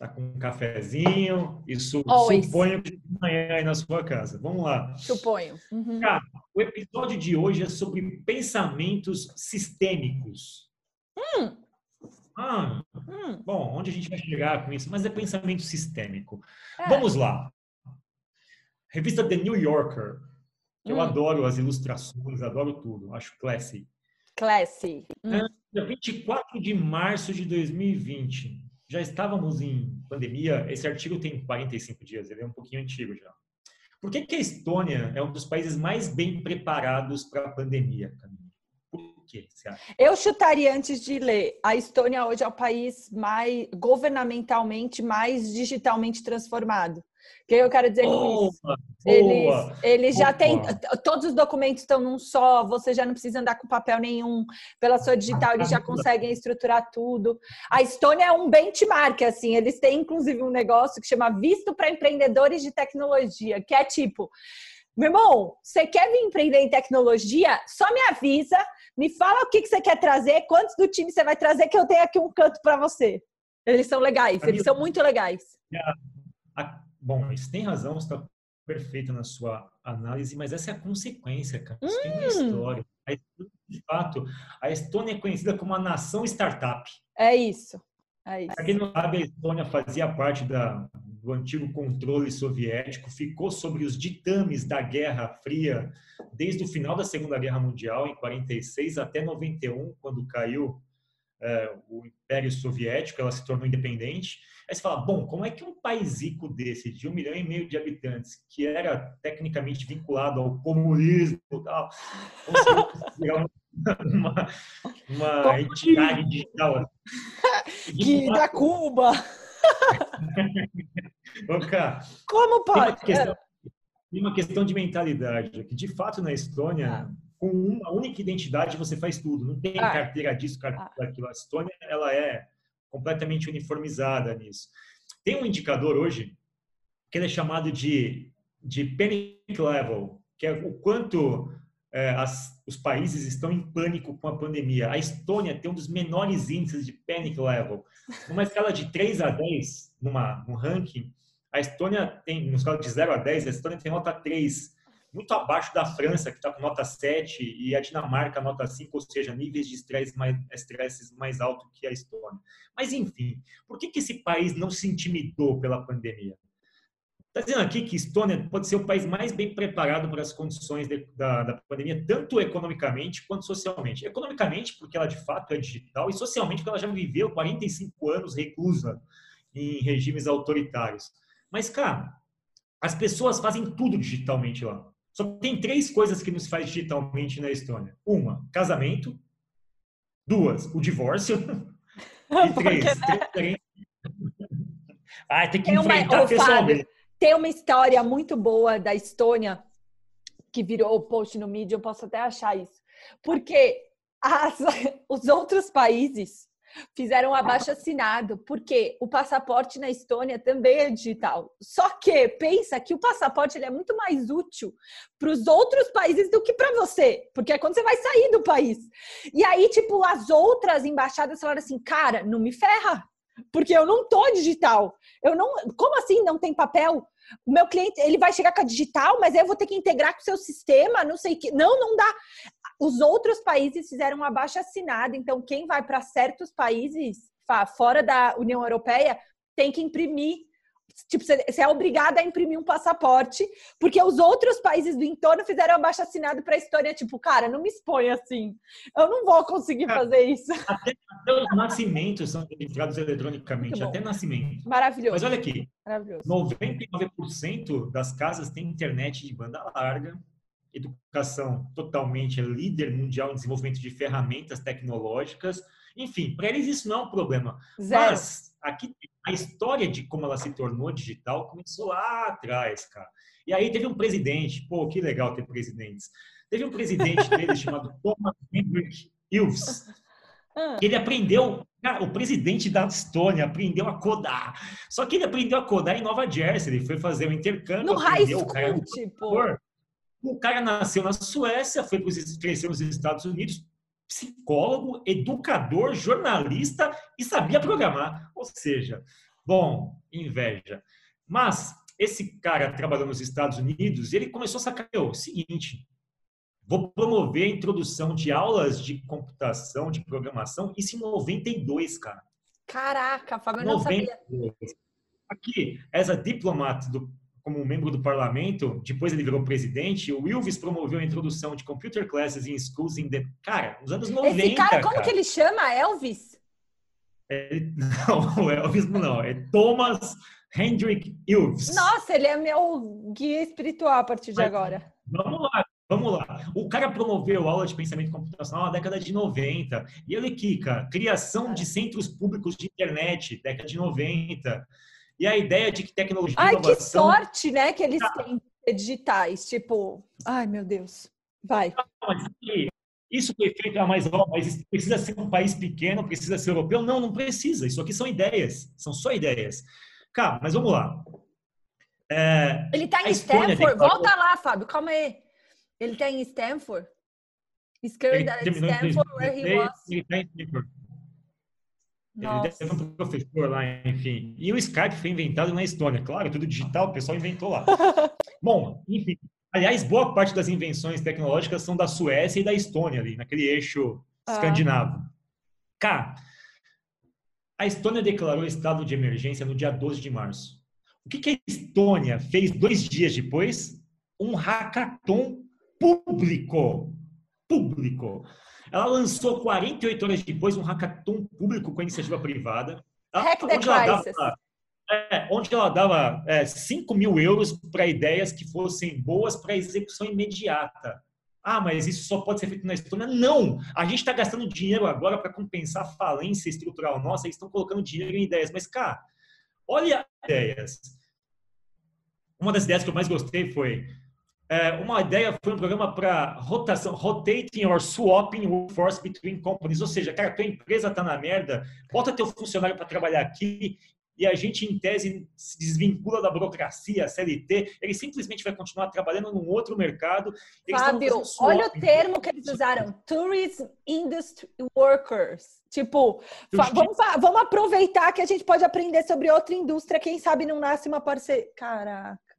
Tá com um cafezinho, isso Always. suponho que de manhã aí na sua casa. Vamos lá. Suponho. Uhum. Cara, o episódio de hoje é sobre pensamentos sistêmicos. Hum, Ah, hum, bom, onde a gente vai chegar com isso? Mas é pensamento sistêmico. é. Vamos lá. Revista The New Yorker. Eu Hum. adoro as ilustrações, adoro tudo. Acho classy. Classy. Hum. Dia 24 de março de 2020. Já estávamos em pandemia. Esse artigo tem 45 dias, ele é um pouquinho antigo já. Por que, que a Estônia é um dos países mais bem preparados para a pandemia, Camila? Por quê, você acha? Eu chutaria antes de ler. A Estônia hoje é o país mais governamentalmente mais digitalmente transformado. O que eu quero dizer com isso? Eles, eles já têm. Todos os documentos estão num só, você já não precisa andar com papel nenhum. Pela sua digital, eles já conseguem estruturar tudo. A Estônia é um benchmark, assim. Eles têm, inclusive, um negócio que chama Visto para Empreendedores de Tecnologia, que é tipo. Meu irmão, você quer vir empreender em tecnologia? Só me avisa, me fala o que, que você quer trazer, quantos do time você vai trazer, que eu tenho aqui um canto para você. Eles são legais, eles são muito legais. A- Bom, isso tem razão, está perfeito na sua análise, mas essa é a consequência, cara. Isso tem uma Hum. história. De fato, a Estônia é conhecida como a nação startup. É isso. É isso. Para quem não sabe, a Estônia fazia parte da, do antigo controle soviético, ficou sobre os ditames da Guerra Fria desde o final da Segunda Guerra Mundial, em 46 até 91, quando caiu eh, o Império Soviético, ela se tornou independente. Aí você fala, bom, como é que um país rico desse, de um milhão e meio de habitantes, que era tecnicamente vinculado ao comunismo e tal, conseguiu criar uma, uma entidade digital? De Que fato, da Cuba. Cara, Como tem uma, pode? questão, tem uma questão de mentalidade, que de fato na Estônia, Ah. Com uma única identidade você faz tudo. Não tem Ah. carteira disso, carteira daquilo. A Estônia, ela é completamente uniformizada nisso. Tem um indicador hoje, que ele é chamado de, de panic level, que é o quanto eh, as- os países estão em pânico com a pandemia. A Estônia tem um dos menores índices de panic level. Numa escala de 3 a 10, numa, num ranking, a Estônia tem, numa escala de 0 a 10, a Estônia tem nota 3, muito abaixo da França, que está com nota 7, e a Dinamarca nota 5, ou seja, níveis de estresse mais, estresses mais altos que a Estônia. Mas, enfim, por que, que esse país não se intimidou pela pandemia? Está dizendo aqui que Estônia pode ser o país mais bem preparado para as condições de- da, da pandemia, tanto economicamente quanto socialmente. Economicamente, porque ela de fato é digital, e socialmente, porque ela já viveu 45 anos reclusa em regimes autoritários. Mas, cara, as pessoas fazem tudo digitalmente lá. Só tem três coisas que nos faz digitalmente na Estônia. Uma, casamento. Duas, o divórcio. E três, transferência. Ah, tem que Tem uma- enfrentar Ô, pessoalmente. Tem uma história muito boa da Estônia que virou post no mídia, eu posso até achar isso. Porque as- os outros países fizeram um abaixo assinado, porque o passaporte na Estônia também é digital. Só que pensa que o passaporte ele é muito mais útil para os outros países do que para você, porque é quando você vai sair do país. E aí, tipo, as outras embaixadas falaram assim: "Cara, não me ferra, porque eu não tô digital. Eu não, como assim não tem papel? O meu cliente, ele vai chegar com a digital, mas aí eu vou ter que integrar com o seu sistema, não sei que. Não, não dá. Os outros países fizeram um abaixo assinado, então quem vai para certos países fora da União Europeia tem que imprimir Tipo, você é obrigada a imprimir um passaporte, porque os outros países do entorno fizeram abaixo assinado para a Estônia. Tipo, cara, não me expõe assim. Eu não vou conseguir fazer isso. Até os nascimentos são registrados eletronicamente, até nascimento. Maravilhoso. Mas olha aqui, Maravilhoso. 99% das casas têm internet de banda larga, educação totalmente é líder mundial em desenvolvimento de ferramentas tecnológicas. Enfim, para eles isso não é um problema. Zero. Mas aqui a história de como ela se tornou digital começou lá atrás, cara. E aí teve um presidente, pô, que legal ter presidentes. Teve um presidente dele chamado Thomas Hendrik Ilves. Ah. Ele aprendeu, cara, o presidente da Estônia aprendeu a codar. Só que ele aprendeu a codar em Nova Jersey. Ele foi fazer um intercâmbio. No high aprendeu, o school, cara tipo. O cara nasceu na Suécia, foi cresceu nos Estados Unidos, psicólogo, educador, jornalista e sabia programar. Ou seja, bom, inveja. Mas esse cara trabalhou nos Estados Unidos, ele começou a sacar o seguinte: vou promover a introdução de aulas de computação, de programação, isso em 92, cara. Caraca, Fábio, eu não sabia. 92. Aqui, essa diplomat do, como membro do parlamento, depois ele virou presidente, o Wilvis promoveu a introdução de computer classes in schools in the... Cara, nos anos 90, Esse cara, como cara. que ele chama? Elvis? É, não, o Elvis não, é Thomas Hendrik Ilves. Nossa, ele é meu guia espiritual a partir de Mas- agora. Vamos lá, vamos lá. O cara promoveu aula de pensamento computacional na década de 90. E aqui, cara, criação de centros públicos de internet, década de 90. E a ideia de que tecnologia Ai, que inovação... sorte, né, que eles Tá. têm de ser digitais. Tipo, ai, meu Deus. Vai. Isso foi feito, ah, mas, ó, mas precisa ser um país pequeno, precisa ser europeu? Não, não precisa. Isso aqui são ideias, são só ideias. Cara, mas vamos lá. É, Ele tá A em Stanford. Volta lá, Fábio, calma aí. Ele tá em Stanford? Em Stanford, where he 2016, was. ele tá em Stanford. Ele Nossa. deve ser um professor lá, enfim. E o Skype foi inventado na Estônia. Claro, tudo digital, o pessoal inventou lá. Bom, enfim. Aliás, boa parte das invenções tecnológicas são da Suécia e da Estônia ali, naquele eixo Ah. escandinavo. Cá, a Estônia declarou estado de emergência no dia 12 de março. O que, que a Estônia fez dois dias depois? Um hackathon público. Público. Ela lançou 48 horas depois um hackathon público com a iniciativa privada. Hack the onde ela crisis. dava, é, onde ela dava é, 5 mil euros para ideias que fossem boas para execução imediata. Ah, mas isso só pode ser feito na Estônia? Não! A gente está gastando dinheiro agora para compensar a falência estrutural nossa, eles estão colocando dinheiro em ideias. Mas, cara, olha ideias. Uma das ideias que eu mais gostei foi é, uma ideia foi um programa para rotação, rotating or swapping workforce between companies. Ou seja, cara, tua empresa está na merda, bota teu funcionário para trabalhar aqui e a gente, em tese, se desvincula da burocracia, CLT, ele simplesmente vai continuar trabalhando num outro mercado. Fábio, olha o termo que eles usaram: tourism industry workers. Tipo, vamos, vamos aproveitar que a gente pode aprender sobre outra indústria. Quem sabe não nasce uma parceria. Caraca.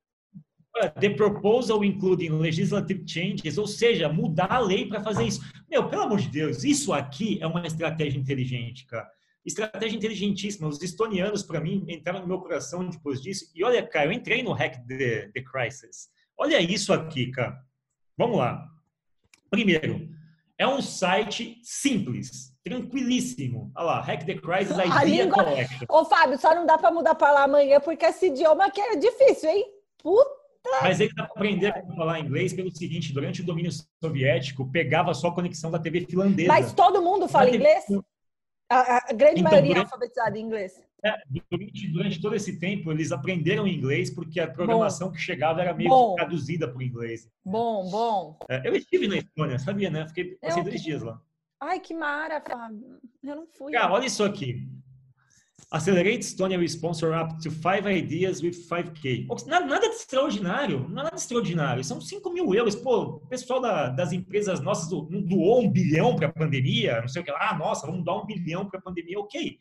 The proposal including legislative changes, ou seja, mudar a lei para fazer isso. Meu, pelo amor de Deus, isso aqui é uma estratégia inteligente, cara. Estratégia inteligentíssima. Os estonianos, para mim, entraram no meu coração depois disso. E olha, cara, eu entrei no Hack the, the Crisis. Olha isso aqui, cara. Vamos lá. Primeiro, é um site simples, tranquilíssimo. Olha lá, Hack the Crisis A Idea língua- Collection. Ô, Fábio, só não dá pra mudar pra lá amanhã porque esse idioma aqui é difícil, hein? Puta. Mas ele aprender a falar inglês pelo seguinte: durante o domínio soviético, pegava só a conexão da TV finlandesa. Mas todo mundo fala Mas- inglês? A, a grande Então, maioria é durante- alfabetizada em inglês. É, durante, durante todo esse tempo, eles aprenderam inglês porque a programação que chegava era meio Bom. traduzida para o inglês. Bom, bom. É, eu estive na Estônia, sabia, né? Fiquei, passei Eu- dois dias lá. Ai, que mara, Fábio. Eu não fui. Cara, olha isso aqui. Accelerate Estonia sponsor up to five ideas with 5K. Nada, nada de extraordinário, nada de extraordinário. São 5 mil euros. Pô, o pessoal da- das empresas nossas do- não doou um bilhão para a pandemia, não sei o que lá. Ah, nossa, vamos dar um bilhão para a pandemia. Ok.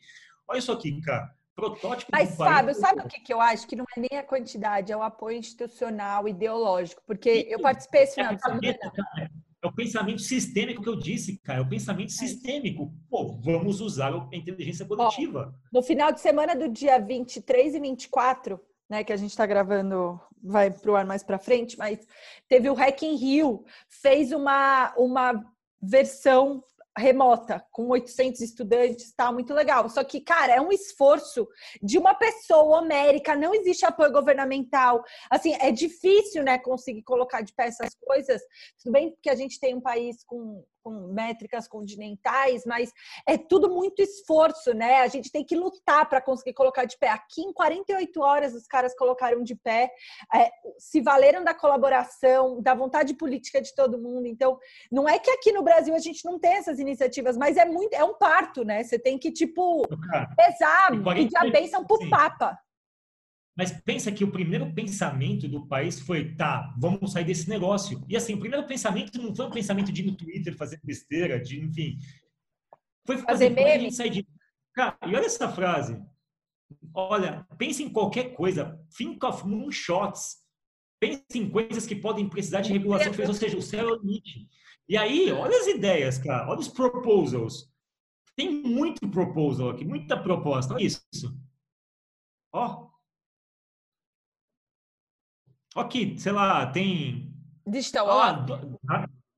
Olha isso aqui, cara. Protótipo Mas, Fábio, sabe o que, que eu acho? Que não é nem a quantidade, é o apoio institucional, ideológico. Porque eu participei esse É final a de semana. cabeça. É o pensamento sistêmico que eu disse, cara. É o pensamento sistêmico. Pô, vamos usar a inteligência coletiva. No final de semana do dia 23 e 24, né, que a gente está gravando, vai pro ar mais para frente, mas teve o Hack in Rio, fez uma, uma versão remota com 800 estudantes, tá muito legal. Só que, cara, é um esforço de uma pessoa homérica, não existe apoio governamental. Assim, é difícil, né, conseguir colocar de pé essas coisas. Tudo bem que a gente tem um país com com métricas continentais, mas é tudo muito esforço, né? A gente tem que lutar para conseguir colocar de pé. Aqui em 48 horas os caras colocaram de pé, é, se valeram da colaboração, da vontade política de todo mundo. Então, não é que aqui no Brasil a gente não tem essas iniciativas, mas é muito, é um parto, né? Você tem que tipo pesar, pedir a bênção pro Papa. Mas pensa que o primeiro pensamento do país foi, tá, vamos sair desse negócio. E assim, o primeiro pensamento não foi um pensamento de ir no Twitter fazer besteira, de, enfim. Foi fazer, fazer meme. Sair de... Cara, e olha essa frase. Olha, pense em qualquer coisa. Think of moonshots. Pense em coisas que podem precisar de regulação, ou seja, o céu é o limite. E aí, olha as ideias, cara. Olha os proposals. Tem muito proposal aqui, muita proposta. Olha isso. Ó, Aqui, sei lá, tem. Digital ah,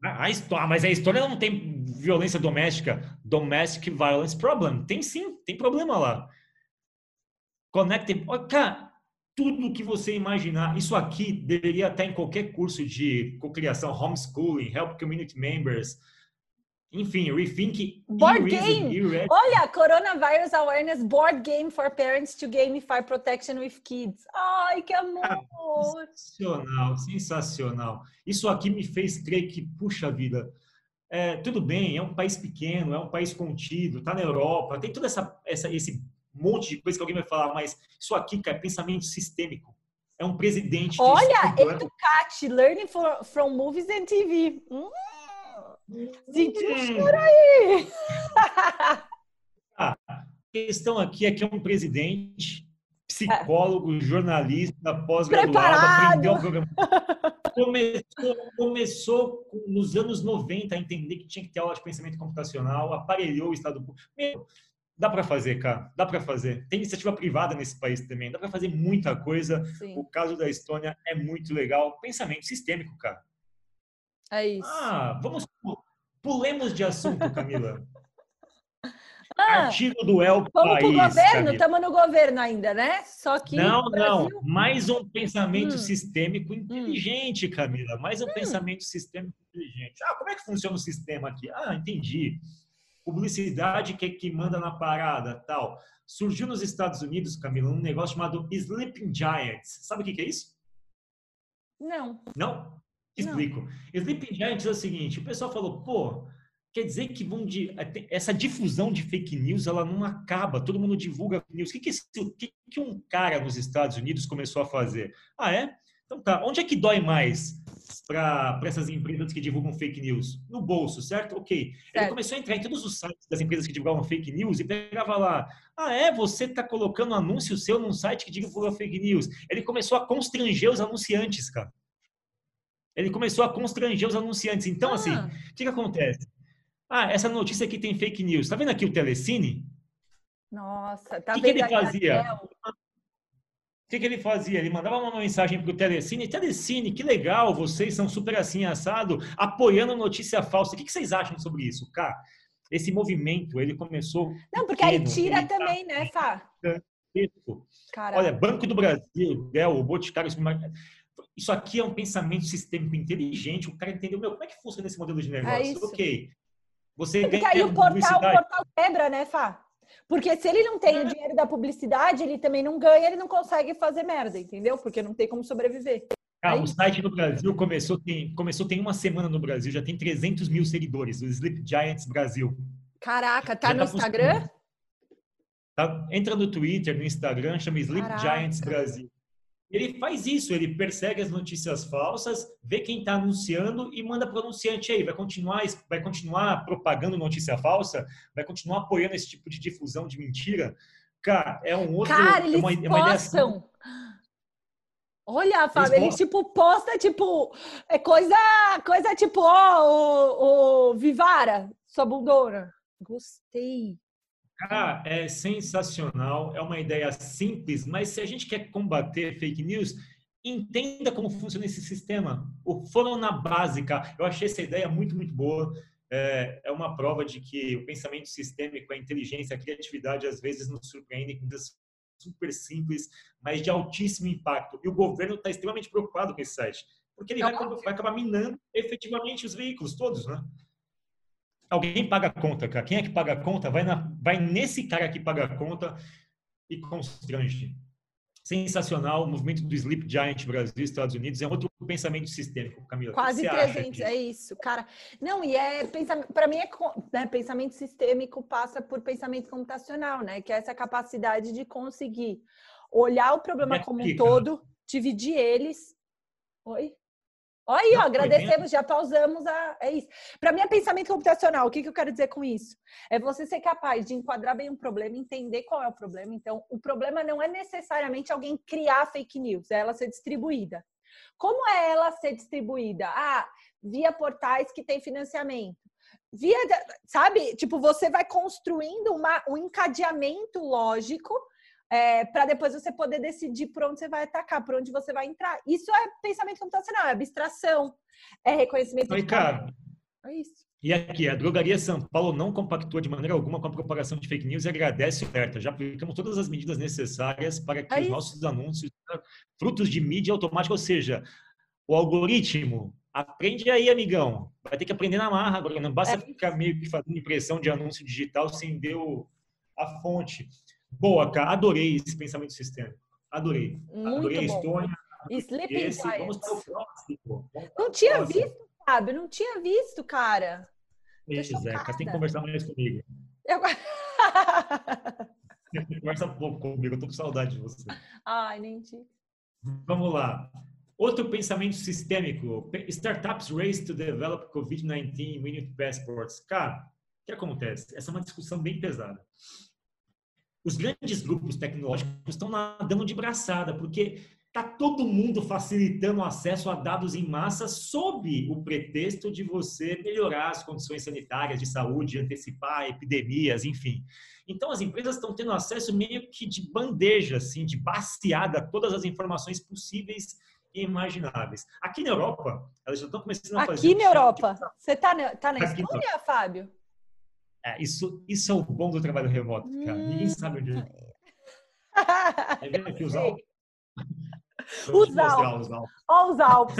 a, a, história, mas a história não tem violência doméstica. Domestic violence problem. Tem sim, tem problema lá. Connected. Cara, tudo que você imaginar. Isso aqui deveria estar em qualquer curso de cocriação, homeschooling, help community members, enfim, Rethink Board game! Olha, Coronavirus Awareness Board Game for Parents to Gamify Protection with Kids. Ai, que amor! Ah, sensacional, sensacional. Isso aqui me fez crer que, puxa vida, é, tudo bem, é um país pequeno, é um país contido, tá na Europa, tem toda essa, essa, esse monte de coisa que alguém vai falar, mas isso aqui, cara, é pensamento sistêmico. É um presidente. Olha, Educate, Learning for, from Movies and TV. Hum. Senti um cheiro aí! ah, a questão aqui é que é um presidente, psicólogo, jornalista, pós-graduado, aprendeu o programa. Começou, começou nos anos 90 a entender que tinha que ter aula de pensamento computacional, aparelhou o Estado público. Dá para fazer, cara. Dá para fazer. Tem iniciativa privada nesse país também. Dá para fazer muita coisa. Sim. O caso da Estônia é muito legal. Pensamento sistêmico, cara. É isso. Ah, vamos. Pulemos de assunto, Camila. Ah, Artigo do El vamos País. Vamos pro governo? Estamos no governo ainda, né? Só que. Não, não. Mais um pensamento hum. sistêmico inteligente, Camila. Mais um hum. pensamento sistêmico inteligente. Ah, como é que funciona o sistema aqui? Ah, entendi. Publicidade que, que manda na parada, tal. Surgiu nos Estados Unidos, Camila, um negócio chamado Sleeping Giants. Sabe o que, que é isso? Não. Não? Explico. Não. Sleeping Giants é o seguinte, o pessoal falou, pô, quer dizer que vão de, é, essa difusão de fake news ela não acaba, todo mundo divulga news. O que, que, esse, que, que um cara nos Estados Unidos começou a fazer? Ah, é? Então tá, onde é que dói mais para essas empresas que divulgam fake news? No bolso, certo? Ok. Certo. Ele começou a entrar em todos os sites das empresas que divulgavam fake news e pegava lá, ah é, você está colocando anúncio seu num site que divulga fake news. Ele começou a constranger os anunciantes, cara. Ele começou a constranger os anunciantes. Então, assim, ah. assim, o que, que acontece? Ah, essa notícia aqui tem fake news. Tá vendo aqui o Telecine? Nossa, tá O que, que ele fazia? O que, que ele fazia? Ele mandava uma mensagem para o Telecine. Telecine, que legal, vocês são super assim, assado, apoiando notícia falsa. O que, que vocês acham sobre isso, cara? Esse movimento, ele começou... Não, porque pequeno, aí tira tá também, tá... né, Fá? Olha, Banco do Brasil, é, o Boticário, isso aqui é um pensamento sistêmico inteligente. O cara entendeu, meu, como é que funciona esse modelo de é negócio? É ok. Você Porque ganha aí o portal, o portal quebra, né, Fá? Porque se ele não tem o dinheiro da publicidade, ele também não ganha, ele não consegue fazer merda, entendeu? Porque não tem como sobreviver. Ah, o site no Brasil começou tem, começou tem uma semana no Brasil, já tem 300 mil seguidores, o Sleep Giants Brasil. Caraca, tá já no tá Instagram? Tá, entra no Twitter, no Instagram, chama Sleep Caraca. Giants Brasil. Ele faz isso, ele persegue as notícias falsas, vê quem está anunciando e manda para o anunciante aí, vai continuar, vai continuar propagando notícia falsa, vai continuar apoiando esse tipo de difusão de mentira. Cara, é um outro. Cara, eles é uma, é uma postam. Olha, Fábio, ele tipo posta tipo é coisa, coisa tipo ó, o, o Vivara, sua bundona. Gostei. Cara, é sensacional, é uma ideia simples, mas se a gente quer combater fake news, entenda como funciona esse sistema. O foram na básica. Eu achei essa ideia muito, muito boa. É, é uma prova de que o pensamento sistêmico, a inteligência, a criatividade, às vezes nos surpreendem com coisas super simples, mas de altíssimo impacto. E o governo está extremamente preocupado com esse site, porque ele vai, vai acabar minando efetivamente os veículos todos, né? Alguém paga a conta, cara. Quem é que paga a conta? Vai, na, vai nesse cara que paga a conta e constrange. Sensacional, o movimento do Sleep Giant Brasil Estados Unidos é outro pensamento sistêmico, Camila. Quase 300, é isso, cara. Não, e é para mim é né, pensamento sistêmico passa por pensamento computacional, né? Que é essa capacidade de conseguir olhar o problema como um todo, dividir eles. Oi? Olha, ó, agradecemos, já pausamos a. É isso. Para mim é pensamento computacional. O que, que eu quero dizer com isso? É você ser capaz de enquadrar bem um problema, entender qual é o problema. Então, o problema não é necessariamente alguém criar fake news, é ela ser distribuída. Como é ela ser distribuída? Ah, via portais que tem financiamento. Via, sabe? Tipo, você vai construindo uma, um encadeamento lógico é, para depois você poder decidir por onde você vai atacar, por onde você vai entrar. Isso é pensamento computacional, é abstração, é reconhecimento. Oi, cara. É isso. E aqui, a Drogaria São Paulo não compactua de maneira alguma com a propagação de fake news e agradece o alerta. Já aplicamos todas as medidas necessárias para que é os nossos anúncios frutos de mídia automática, ou seja, o algoritmo aprende aí, amigão. Vai ter que aprender na marra agora. Não basta é ficar meio que fazendo impressão de anúncio digital sem ver a fonte. Boa, cara. Adorei esse pensamento sistêmico. Adorei. Muito Adorei bom. a Estônia. Sleeping Esse, vamos para o próximo. Não tinha visto, Fábio. Não tinha visto, cara. Isso, Zeca. Tem que conversar mais comigo. Eu... Conversa pouco comigo. Eu tô com saudade de você. Ai, nem te... Vamos lá. Outro pensamento sistêmico. Startups race to develop COVID-19 Minute Passports. Cara, o que acontece? Essa é uma discussão bem pesada os grandes grupos tecnológicos estão nadando de braçada, porque está todo mundo facilitando o acesso a dados em massa sob o pretexto de você melhorar as condições sanitárias de saúde, antecipar epidemias, enfim. Então, as empresas estão tendo acesso meio que de bandeja, assim, de baseada a todas as informações possíveis e imagináveis. Aqui na Europa, elas já estão começando a fazer... Aqui na Europa? Você está na, tá na Estônia, Fábio? É, isso, isso é o bom do trabalho remoto, cara. Hum. Ninguém sabe onde. É vendo aqui os Alpes? Os Alpes. Olha os Alpes.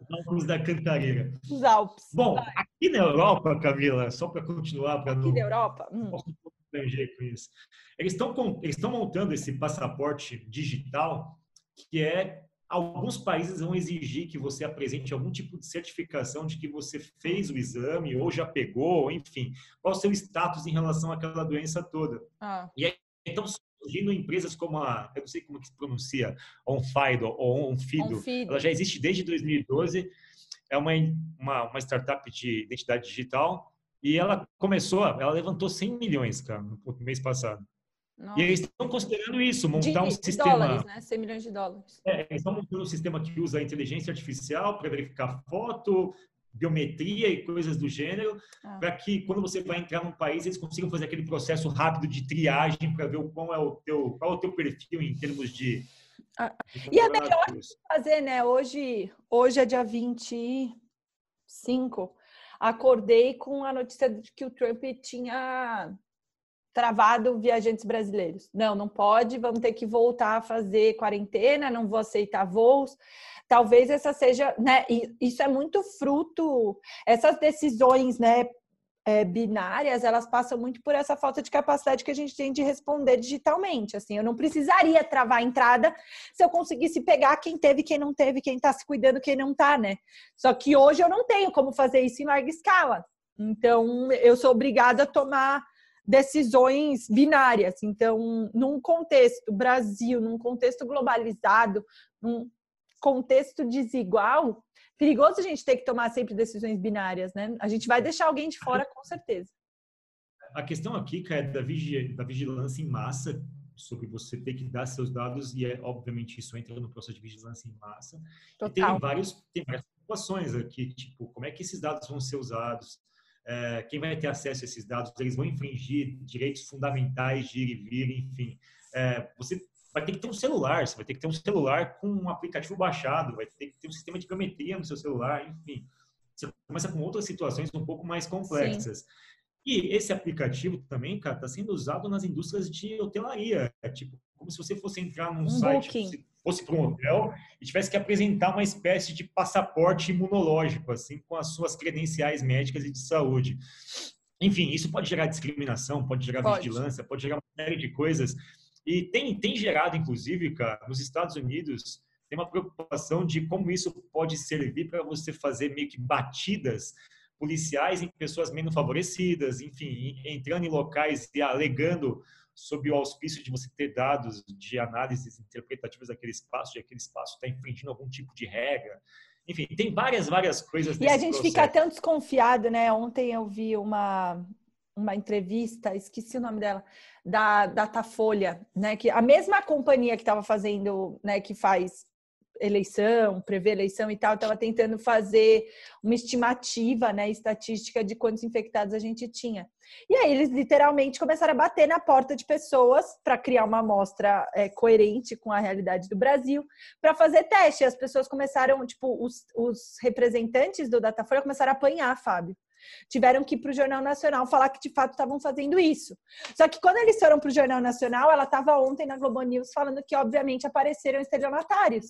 os Alpes da Cantareira. Os Alpes. Bom, Vai. aqui na Europa, Camila, só para continuar, para não. Aqui na Europa? Hum. Com isso. Eles estão eles estão montando esse passaporte digital que é alguns países vão exigir que você apresente algum tipo de certificação de que você fez o exame ou já pegou, enfim, qual o seu status em relação àquela doença toda. Ah. E aí, então, surgindo empresas como a, eu não sei como que se pronuncia, OnFido ou OnFido, Onfido. ela já existe desde 2012, é uma, uma, uma startup de identidade digital e ela começou, ela levantou 100 milhões, cara, no mês passado. Nossa. E eles estão considerando isso, montar de, um de sistema. dólares, né? 100 milhões de dólares. É, eles estão montando um sistema que usa inteligência artificial para verificar foto, biometria e coisas do gênero, ah. para que quando você vai entrar num país, eles consigam fazer aquele processo rápido de triagem para ver qual é o teu, qual é o teu perfil em termos de. Ah. de e é melhor fazer, né? Hoje, hoje é dia 25. Acordei com a notícia de que o Trump tinha travado viajantes brasileiros. Não, não pode, vamos ter que voltar a fazer quarentena, não vou aceitar voos. Talvez essa seja, né? Isso é muito fruto, essas decisões, né? É, binárias, elas passam muito por essa falta de capacidade que a gente tem de responder digitalmente. Assim, eu não precisaria travar a entrada se eu conseguisse pegar quem teve, quem não teve, quem está se cuidando, quem não está, né? Só que hoje eu não tenho como fazer isso em larga escala. Então, eu sou obrigada a tomar decisões binárias. Então, num contexto Brasil, num contexto globalizado, num contexto desigual, perigoso a gente ter que tomar sempre decisões binárias, né? A gente vai deixar alguém de fora com certeza. A questão aqui, cara, é da, da vigilância em massa, sobre você ter que dar seus dados, e é, obviamente isso entra no processo de vigilância em massa. Total. E tem, vários, tem várias situações aqui, tipo, como é que esses dados vão ser usados, é, quem vai ter acesso a esses dados, eles vão infringir direitos fundamentais de ir e vir, enfim. É, você vai ter que ter um celular, você vai ter que ter um celular com um aplicativo baixado, vai ter que ter um sistema de biometria no seu celular, enfim. Você começa com outras situações um pouco mais complexas. Sim. E esse aplicativo também, cara, está sendo usado nas indústrias de hotelaria. É tipo, como se você fosse entrar num um site, fosse para um hotel e tivesse que apresentar uma espécie de passaporte imunológico, assim, com as suas credenciais médicas e de saúde. Enfim, isso pode gerar discriminação, pode gerar pode. vigilância, pode gerar uma série de coisas. E tem, tem gerado, inclusive, cara, nos Estados Unidos, tem uma preocupação de como isso pode servir para você fazer meio que batidas policiais em pessoas menos favorecidas, enfim, entrando em locais e alegando sob o auspício de você ter dados de análises interpretativas daquele espaço, de aquele espaço está infringindo algum tipo de regra. Enfim, tem várias, várias coisas. E a gente processo. fica tão desconfiado, né? Ontem eu vi uma, uma entrevista, esqueci o nome dela, da Datafolha, né? Que a mesma companhia que estava fazendo, né? Que faz eleição, prever eleição e tal, estava tentando fazer uma estimativa, né, estatística de quantos infectados a gente tinha. E aí eles literalmente começaram a bater na porta de pessoas para criar uma amostra é, coerente com a realidade do Brasil, para fazer teste. As pessoas começaram, tipo, os, os representantes do Datafolha começaram a apanhar, Fábio tiveram que ir para o Jornal Nacional falar que de fato estavam fazendo isso. Só que quando eles foram para o Jornal Nacional, ela estava ontem na Globo News falando que, obviamente, apareceram estelionatários.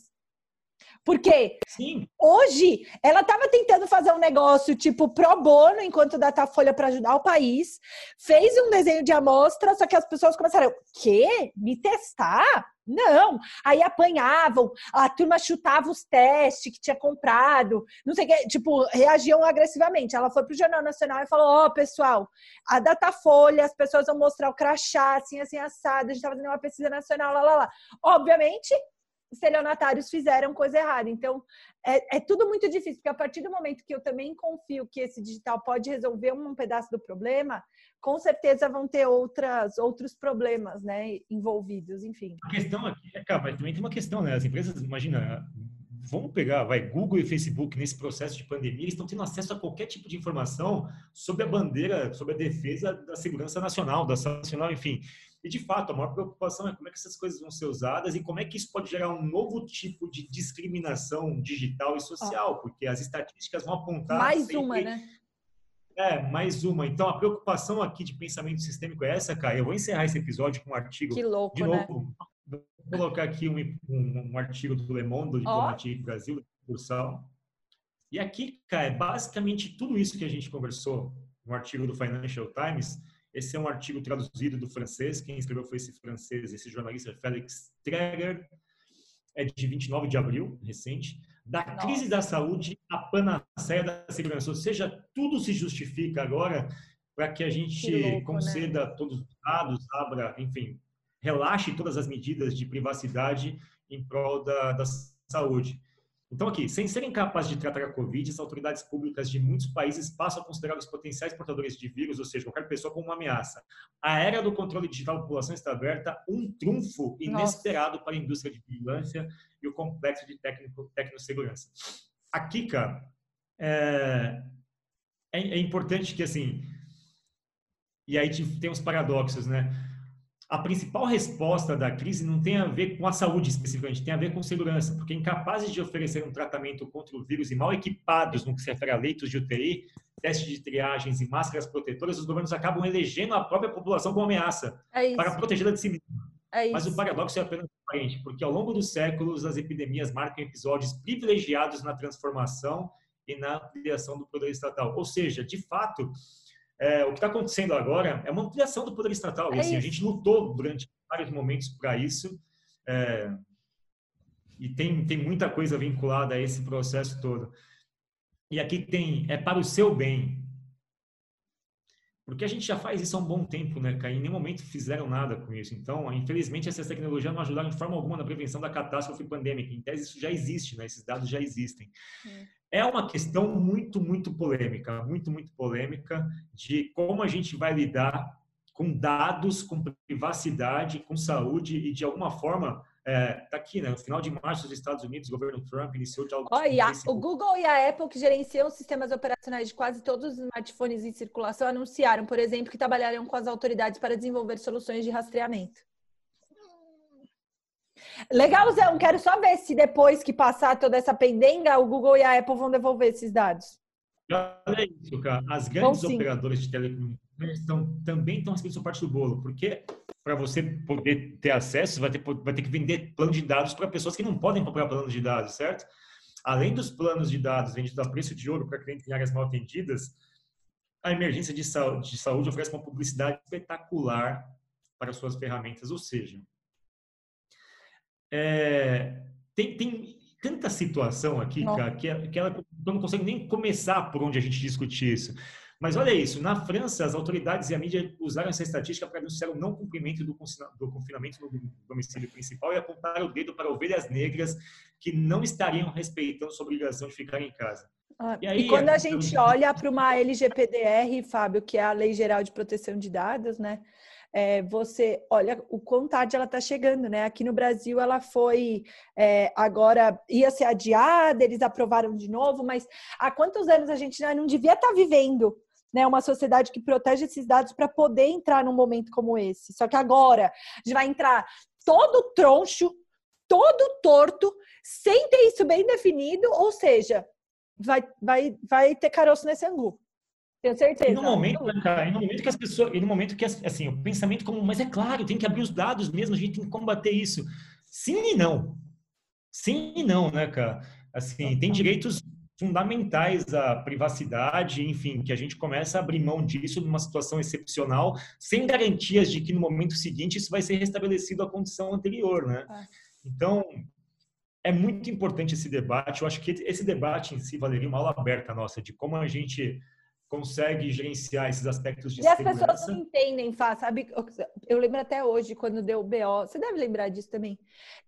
Porque Sim. hoje ela estava tentando fazer um negócio tipo pro bono enquanto Datafolha para ajudar o país, fez um desenho de amostra, só que as pessoas começaram, quê? Me testar? Não. Aí apanhavam, a turma chutava os testes que tinha comprado, não sei o que, tipo, reagiam agressivamente. Ela foi pro Jornal Nacional e falou: Ó, oh, pessoal, a Datafolha, as pessoas vão mostrar o crachá, assim, assim, assado, a gente tá fazendo uma pesquisa nacional, lá, lá, lá. Obviamente, estelionatários fizeram coisa errada. Então, é, é, tudo muito difícil, porque a partir do momento que eu também confio que esse digital pode resolver um pedaço do problema, com certeza vão ter outras, outros problemas né, envolvidos, enfim. A questão aqui, é, cara, mas também tem uma questão, né? As empresas, imagina, vamos pegar, vai, Google e Facebook nesse processo de pandemia, estão tendo acesso a qualquer tipo de informação sobre a bandeira, sobre a defesa da segurança nacional, da nacional, enfim. E, de fato, a maior preocupação é como é que essas coisas vão ser usadas e como é que isso pode gerar um novo tipo de discriminação digital e social, porque as estatísticas vão apontar... Mais sempre... uma, né? É, mais uma. Então, a preocupação aqui de pensamento sistêmico é essa, cara. Eu vou encerrar esse episódio com um artigo... Que louco, de novo, né? Vou colocar aqui um, um, um, artigo do Le Monde, do Diplomatie oh. Brasil, Cursal. E aqui, cara, é basicamente tudo isso que a gente conversou no artigo do Financial Times esse é um artigo traduzido do francês. Quem escreveu foi esse francês, esse jornalista Félix Treger. É de 29 de abril, recente. Da Nossa. crise da saúde à panaceia da segurança. Ou seja, tudo se justifica agora para que a gente que louco, né? conceda né? todos os dados, abra, enfim, relaxe todas as medidas de privacidade em prol da, da saúde. Então, aqui, sem serem capazes de tratar a Covid, as autoridades públicas de muitos países passam a considerar os potenciais portadores de vírus, ou seja, qualquer pessoa, como uma ameaça. A era do controle digital da população está aberta, um trunfo inesperado Nossa. para a indústria de vigilância e o complexo de técnico, tecnossegurança. Aqui, cara, é, é, é importante que, assim, e aí tem uns paradoxos, né? A principal resposta da crise não tem a ver com a saúde especificamente, tem a ver com segurança, porque incapazes de oferecer um tratamento contra o vírus e mal equipados no que se refere a leitos de UTI, testes de triagens e máscaras protetoras, os governos acabam elegendo a própria população como ameaça é para protegê-la de si mesma. É Mas o paradoxo é apenas aparente, porque ao longo dos séculos as epidemias marcam episódios privilegiados na transformação e na ampliação do poder estatal. Ou seja, de fato, é, o que está acontecendo agora é uma ampliação do poder estatal. É assim, a gente lutou durante vários momentos para isso. É, e tem, tem muita coisa vinculada a esse processo todo. E aqui tem, é para o seu bem. Porque a gente já faz isso há um bom tempo, né, Em nenhum momento fizeram nada com isso. Então, infelizmente, essas tecnologias não ajudaram de forma alguma na prevenção da catástrofe pandêmica. Em tese, isso já existe, né? Esses dados já existem. É uma questão muito, muito polêmica, muito, muito polêmica de como a gente vai lidar com dados, com privacidade, com saúde e de alguma forma é, tá aqui, né? No final de março, os Estados Unidos, o governo Trump iniciou de algo. Olha, o Google e a Apple, que gerenciam sistemas operacionais de quase todos os smartphones em circulação, anunciaram, por exemplo, que trabalhariam com as autoridades para desenvolver soluções de rastreamento. Legalzão, quero só ver se depois que passar toda essa pendenga, o Google e a Apple vão devolver esses dados. Olha isso, cara. As grandes operadoras de telecomunicações estão, também estão recebendo sua parte do bolo, porque para você poder ter acesso, vai ter, vai ter que vender plano de dados para pessoas que não podem comprar plano de dados, certo? Além dos planos de dados vendidos a preço de ouro para clientes em áreas mal atendidas, a emergência de saúde, de saúde oferece uma publicidade espetacular para suas ferramentas. Ou seja, é, tem, tem tanta situação aqui, cara, que, que ela não consegue nem começar por onde a gente discute isso. Mas olha isso, na França, as autoridades e a mídia usaram essa estatística para anunciar o não cumprimento do, do confinamento no domicílio principal e apontaram o dedo para ovelhas negras que não estariam respeitando sua obrigação de ficar em casa. Ah, e, aí, e, quando a gente olha para uma LGPDR, Fábio, que é a Lei Geral de Proteção de Dados, né? É, você olha o quão tarde ela está chegando, né? Aqui no Brasil ela foi é, agora ia ser adiada, eles aprovaram de novo, mas há quantos anos a gente não devia estar tá vivendo né, uma sociedade que protege esses dados para poder entrar num momento como esse. Só que agora a gente vai entrar todo troncho, todo torto, sem ter isso bem definido, ou seja, vai, vai, vai ter caroço nesse angu. Tenho certeza. E no momento, cara, no momento que as pessoas, e no momento que assim, o pensamento como, mas é claro, tem que abrir os dados mesmo, a gente tem que combater isso. Sim e não. Sim e não, né, cara? Assim, tem direitos fundamentais à privacidade, enfim, que a gente começa a abrir mão disso numa situação excepcional, sem garantias de que no momento seguinte isso vai ser restabelecido à condição anterior, né? É. Então, é muito importante esse debate. Eu acho que esse debate em si valeria uma aula aberta nossa de como a gente consegue gerenciar esses aspectos de e segurança. E as pessoas não entendem, Fá, sabe? Eu lembro até hoje, quando deu o BO, você deve lembrar disso também.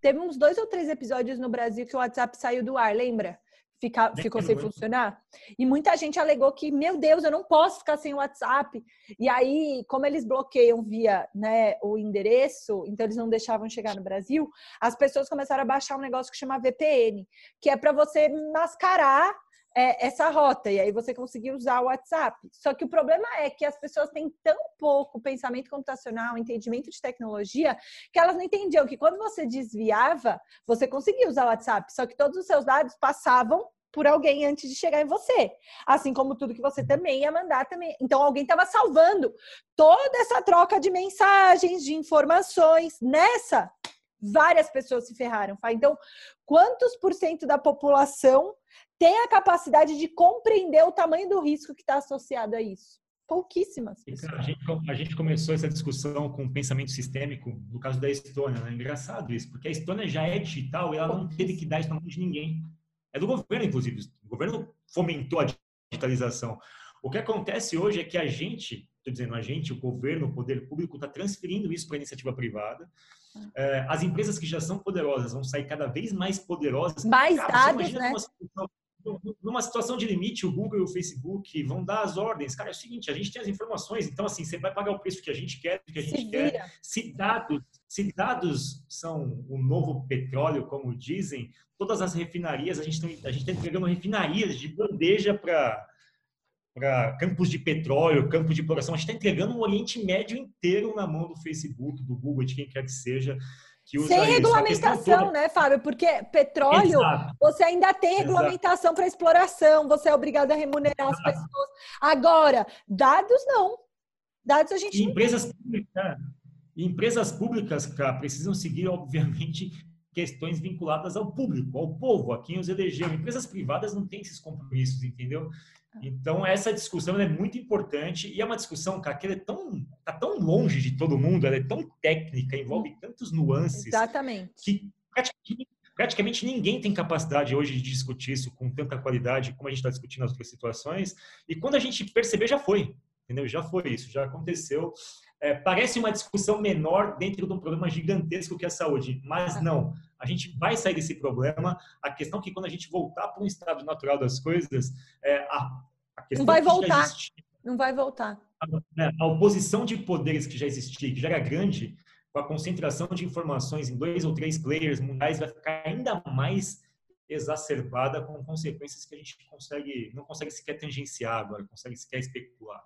Teve uns dois ou três episódios no Brasil que o WhatsApp saiu do ar, lembra? ficar, ficou sem funcionar. E muita gente alegou que, meu Deus, eu não posso ficar sem o WhatsApp. E aí, como eles bloqueiam via né, o endereço, então eles não deixavam chegar no Brasil, as pessoas começaram a baixar um negócio que chama VPN, que é para você mascarar é, essa rota e aí você conseguir usar o WhatsApp. Só que o problema é que as pessoas têm tão pouco pensamento computacional, entendimento de tecnologia, que elas não entendiam que quando você desviava, você conseguia usar o WhatsApp, só que todos os seus dados passavam por alguém antes de chegar em você. Assim como tudo que você também ia mandar também. Então alguém estava salvando toda essa troca de mensagens, de informações. Nessa, várias pessoas se ferraram. Então, quantos por cento da população tem a capacidade de compreender o tamanho do risco que está associado a isso. Pouquíssimas. A gente, a gente, começou essa discussão com pensamento sistêmico no caso da Estônia. Né? É engraçado isso, porque a Estônia já é digital e ela não teve que dar isso na mão de ninguém. É do governo, inclusive. O governo fomentou a digitalização. O que acontece hoje é que a gente, estou dizendo a gente, o governo, o poder público, está transferindo isso para a iniciativa privada. É, as empresas que já são poderosas vão sair cada vez mais poderosas. Mais Cara, dados, né? numa situação de limite, o Google e o Facebook vão dar as ordens. Cara, é o seguinte, a gente tem as informações, então assim, você vai pagar o preço que a gente quer, que a gente se quer. Se dados, se dados são o novo petróleo, como dizem, todas as refinarias, a gente tem, a gente está entregando refinarias de bandeja para para campos de petróleo, campos de exploração. A gente está entregando o Oriente Médio inteiro na mão do Facebook, do Google, de quem quer que seja. Sem regulamentação, né, Fábio? Porque petróleo, Exato. você ainda tem regulamentação para exploração, você é obrigado a remunerar Exato. as pessoas. Agora, dados não. Dados a gente. E empresas públicas, empresas públicas, cara, precisam seguir, obviamente, questões vinculadas ao público, ao povo, a quem os elegeu. Empresas privadas não têm esses compromissos, entendeu? Então, essa discussão é muito importante e é uma discussão, cara, que é tão, tá tão longe de todo mundo, ela é tão técnica, envolve tantos nuances. Exatamente. Que praticamente, praticamente ninguém tem capacidade hoje de discutir isso com tanta qualidade como a gente está discutindo nas outras situações. E quando a gente perceber, já foi, entendeu? Já foi isso, já aconteceu. É, parece uma discussão menor dentro de um problema gigantesco que é a saúde, mas não. A gente vai sair desse problema. A questão é que quando a gente voltar para um estado natural das coisas, é, a, a questão não vai voltar. Existia, não vai voltar. A, né, a, oposição de poderes que já existia, que já era grande, com a concentração de informações em dois ou três players mundiais, vai ficar ainda mais exacerbada com consequências que a gente consegue, não consegue sequer tangenciar agora, consegue sequer especular.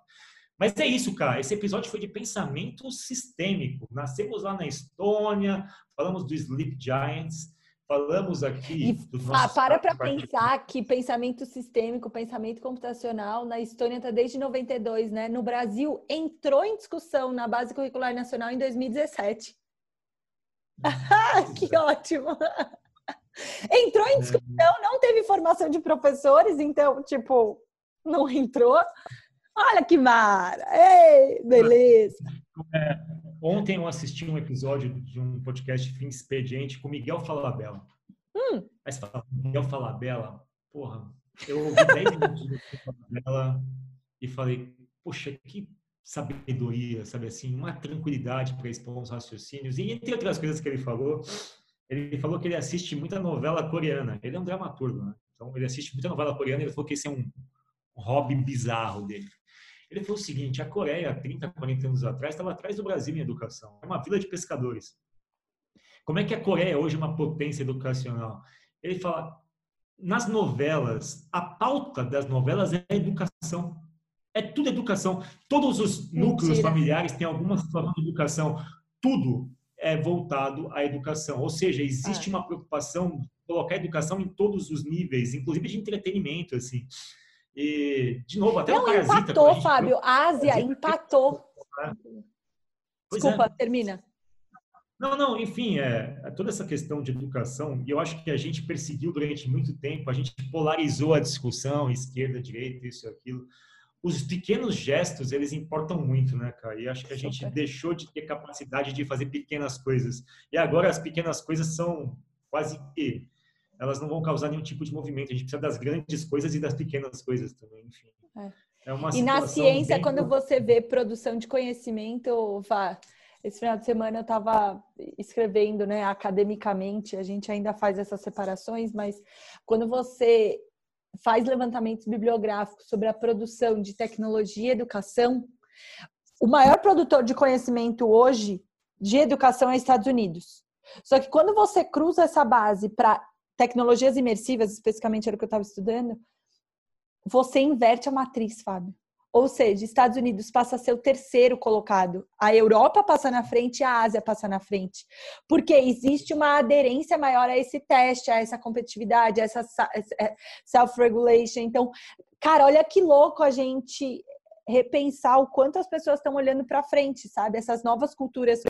Mas é isso, cara. Esse episódio foi de pensamento sistêmico. Nascemos lá na Estônia, falamos do Sleep Giants, falamos aqui. E, ah, para para pensar que pensamento sistêmico, pensamento computacional na Estônia está desde 92, né? No Brasil entrou em discussão na base curricular nacional em 2017. que ótimo! entrou em discussão, não teve formação de professores, então, tipo, não entrou. Olha que mara! Ei, beleza! É, ontem eu assisti um episódio de um podcast Fim Expediente com Miguel Falabella. Hum. Aí você fala, Miguel Falabella, porra, eu ouvi 10 minutos do Falabella e falei, poxa, que sabedoria, sabe assim, uma tranquilidade para expor os raciocínios. E entre outras coisas que ele falou, ele falou que ele assiste muita novela coreana. Ele é um dramaturgo, né? Então ele assiste muita novela coreana. Ele falou que esse é um hobby bizarro dele. Ele falou o seguinte: a Coreia, 30, 40 anos atrás, estava atrás do Brasil em educação. É uma vila de pescadores. Como é que a Coreia hoje é uma potência educacional? Ele fala: nas novelas, a pauta das novelas é educação. É tudo educação. Todos os núcleos Mentira. familiares têm alguma forma de educação. Tudo é voltado à educação. Ou seja, existe ah. uma preocupação de colocar a educação em todos os níveis, inclusive de entretenimento, assim. E, de novo, até Não, o Parasita... empatou, Fábio. A Ásia empatou. É. Desculpa, é. termina. Não, não, enfim, é, é, toda essa questão de educação, e eu acho que a gente perseguiu durante muito tempo, a gente polarizou a discussão, esquerda, direita, isso e aquilo. Os pequenos gestos, eles importam muito, né, cara? E acho que a gente Super. deixou de ter capacidade de fazer pequenas coisas. E agora as pequenas coisas são quase que elas não vão causar nenhum tipo de movimento. A gente precisa das grandes coisas e das pequenas coisas também, enfim. É. É e na ciência, bem... quando você vê produção de conhecimento, vá. Esse final de semana eu estava escrevendo, né, academicamente, a gente ainda faz essas separações, mas quando você faz levantamentos bibliográficos sobre a produção de tecnologia e educação, o maior produtor de conhecimento hoje de educação é os Estados Unidos. Só que quando você cruza essa base para tecnologias imersivas, especificamente era o que eu estava estudando, você inverte a matriz, Fábio. Ou seja, Estados Unidos passa a ser o terceiro colocado, a Europa passa na frente e a Ásia passa na frente. Porque existe uma aderência maior a esse teste, a essa competitividade, a essa é, self-regulation. Então, cara, olha que louco a gente repensar o quanto as pessoas estão olhando para frente, sabe? Essas novas culturas,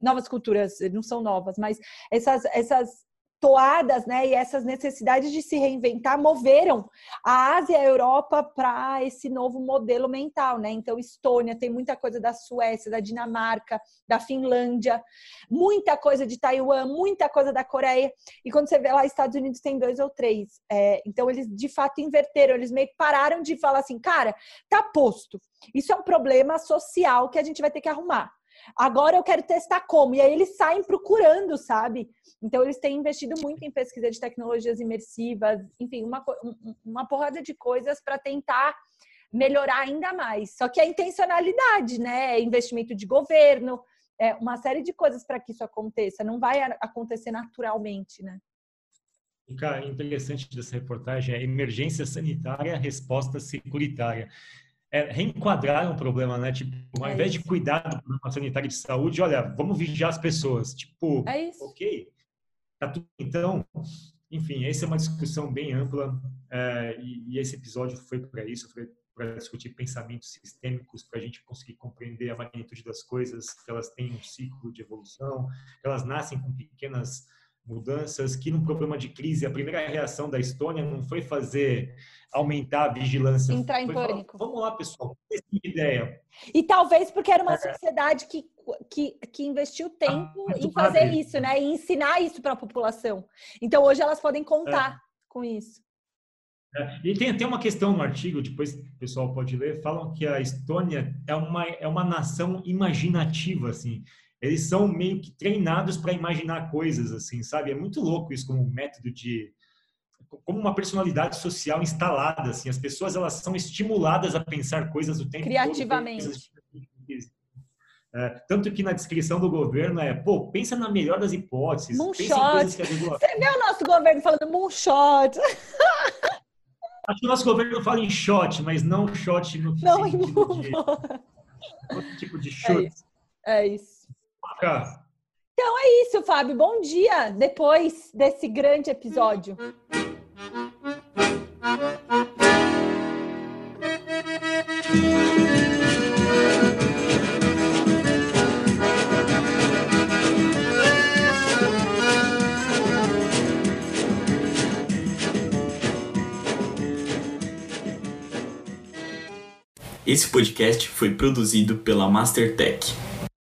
novas culturas não são novas, mas essas, essas toadas, né, e essas necessidades de se reinventar moveram a Ásia e a Europa para esse novo modelo mental, né? Então, Estônia tem muita coisa da Suécia, da Dinamarca, da Finlândia, muita coisa de Taiwan, muita coisa da Coreia. E quando você vê lá, Estados Unidos tem dois ou três. É, então, eles de fato inverteram, eles meio que pararam de falar assim, cara, tá posto. Isso é um problema social que a gente vai ter que arrumar. Agora eu quero testar como. E aí eles saem procurando, sabe? Então eles têm investido muito em pesquisa de tecnologias imersivas, enfim, uma, uma porrada de coisas para tentar melhorar ainda mais. Só que a intencionalidade, né? Investimento de governo, é uma série de coisas para que isso aconteça. Não vai acontecer naturalmente, né? Cara, interessante dessa reportagem é emergência sanitária, resposta securitária é, reenquadrar um problema, né? Tipo, ao é invés isso. de cuidar do problema sanitário de saúde, olha, vamos vigiar as pessoas. Tipo, é ok, tá tudo. Então, enfim, essa é uma discussão bem ampla é, e, e, esse episódio foi para isso, foi para discutir pensamentos sistêmicos, para a gente conseguir compreender a magnitude das coisas, que elas têm um ciclo de evolução, elas nascem com pequenas mudanças, que num problema de crise, a primeira reação da Estônia não foi fazer aumentar a vigilância. Entrar em pânico. Vamos lá, pessoal, ideia. E talvez porque era uma é. sociedade que, que, que investiu tempo ah, em fazer isso, né? E ensinar isso para a população. Então hoje elas podem contar é. com isso. É. E tem até uma questão no artigo, depois o pessoal pode ler, falam que a Estônia é uma, é uma nação imaginativa, assim eles são meio que treinados para imaginar coisas, assim, sabe? É muito louco isso como método de como uma personalidade social instalada, assim. As pessoas elas são estimuladas a pensar coisas o tempo criativamente. Todo, é, tanto que na descrição do governo é, pô, pensa na melhor das hipóteses. Moonshot. Você vê o nosso governo falando moonshot. Acho que o nosso governo fala em shot, mas não shot no não, sentido de outro tipo de chute. É isso. É isso. Então é isso, Fábio. Bom dia depois desse grande episódio. Esse podcast foi produzido pela Mastertech.